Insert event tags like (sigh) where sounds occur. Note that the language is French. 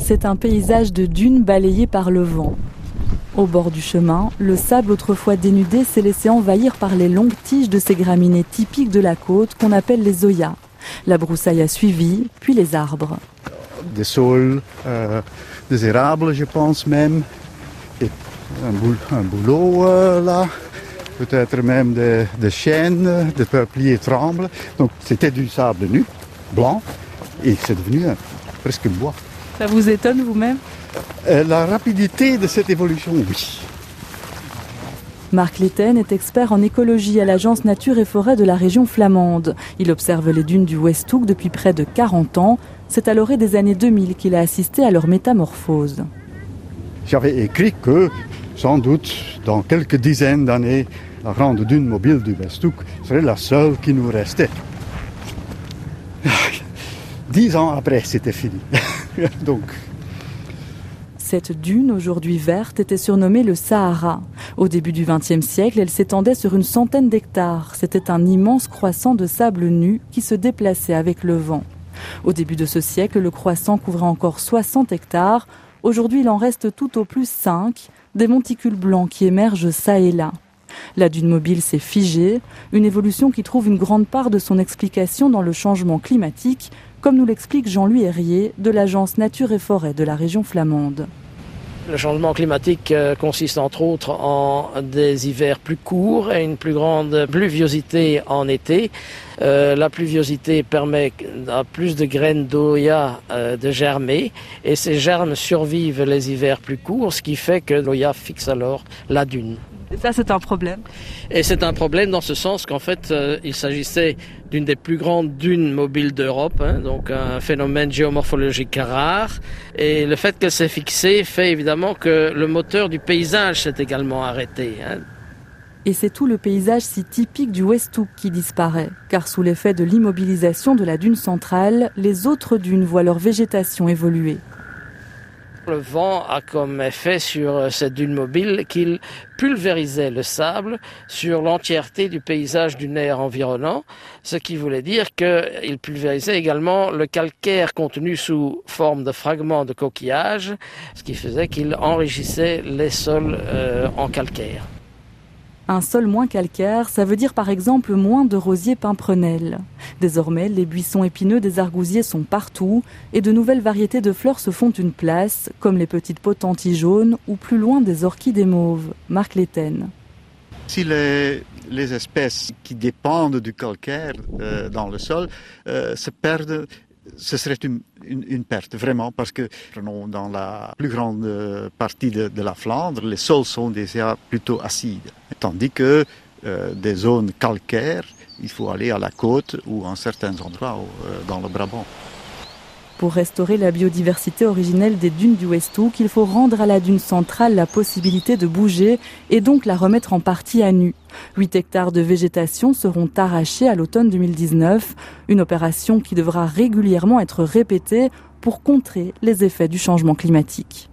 C'est un paysage de dunes balayé par le vent. Au bord du chemin, le sable autrefois dénudé s'est laissé envahir par les longues tiges de ces graminées typiques de la côte qu'on appelle les zoyas. La broussaille a suivi, puis les arbres. Des saules, euh, des érables, je pense même, et un, boulot euh, là, peut-être même des, des chênes, des peupliers tremblent. Donc c'était du sable nu, blanc, et c'est devenu presque bois. Ça vous étonne vous-même euh, La rapidité de cette évolution, oui. Marc Letten est expert en écologie à l'Agence Nature et Forêt de la région flamande. Il observe les dunes du Westhoek depuis près de 40 ans. C'est à l'orée des années 2000 qu'il a assisté à leur métamorphose. J'avais écrit que, sans doute, dans quelques dizaines d'années, la grande dune mobile du Westhoek serait la seule qui nous restait. Dix ans après, c'était fini. (laughs) Cette dune, aujourd'hui verte, était surnommée le Sahara. Au début du XXe siècle, elle s'étendait sur une centaine d'hectares. C'était un immense croissant de sable nu qui se déplaçait avec le vent. Au début de ce siècle, le croissant couvrait encore 60 hectares. Aujourd'hui, il en reste tout au plus 5, des monticules blancs qui émergent ça et là. La dune mobile s'est figée, une évolution qui trouve une grande part de son explication dans le changement climatique, comme nous l'explique Jean-Louis Herrier de l'agence Nature et Forêt de la région flamande. Le changement climatique euh, consiste entre autres en des hivers plus courts et une plus grande pluviosité en été. Euh, la pluviosité permet à plus de graines d'Oya euh, de germer et ces germes survivent les hivers plus courts, ce qui fait que l'Oya fixe alors la dune. Et ça, c'est un problème. Et c'est un problème dans ce sens qu'en fait, euh, il s'agissait d'une des plus grandes dunes mobiles d'Europe, hein, donc un phénomène géomorphologique rare. Et le fait qu'elle s'est fixée fait évidemment que le moteur du paysage s'est également arrêté. Hein. Et c'est tout le paysage si typique du Westhoek qui disparaît, car sous l'effet de l'immobilisation de la dune centrale, les autres dunes voient leur végétation évoluer. Le vent a comme effet sur euh, cette dune mobile qu'il pulvérisait le sable sur l'entièreté du paysage dunaire environnant, ce qui voulait dire qu'il pulvérisait également le calcaire contenu sous forme de fragments de coquillages, ce qui faisait qu'il enrichissait les sols euh, en calcaire. Un sol moins calcaire, ça veut dire par exemple moins de rosiers pimprenelles. Désormais, les buissons épineux des argousiers sont partout et de nouvelles variétés de fleurs se font une place, comme les petites potentilles jaunes ou plus loin des orchidées mauves. Marc. Si les, espèces qui dépendent du calcaire euh, dans le sol euh, se perdent, ce serait une, perte, vraiment, parce que dans la plus grande partie de, la Flandre, les sols sont déjà plutôt acides. Tandis que euh, des zones calcaires, il faut aller à la côte ou en certains endroits euh, dans le Brabant. Pour restaurer la biodiversité originelle des dunes du Westhoek, il faut rendre à la dune centrale la possibilité de bouger et donc la remettre en partie à nu. 8 hectares de végétation seront arrachés à l'automne 2019, une opération qui devra régulièrement être répétée pour contrer les effets du changement climatique.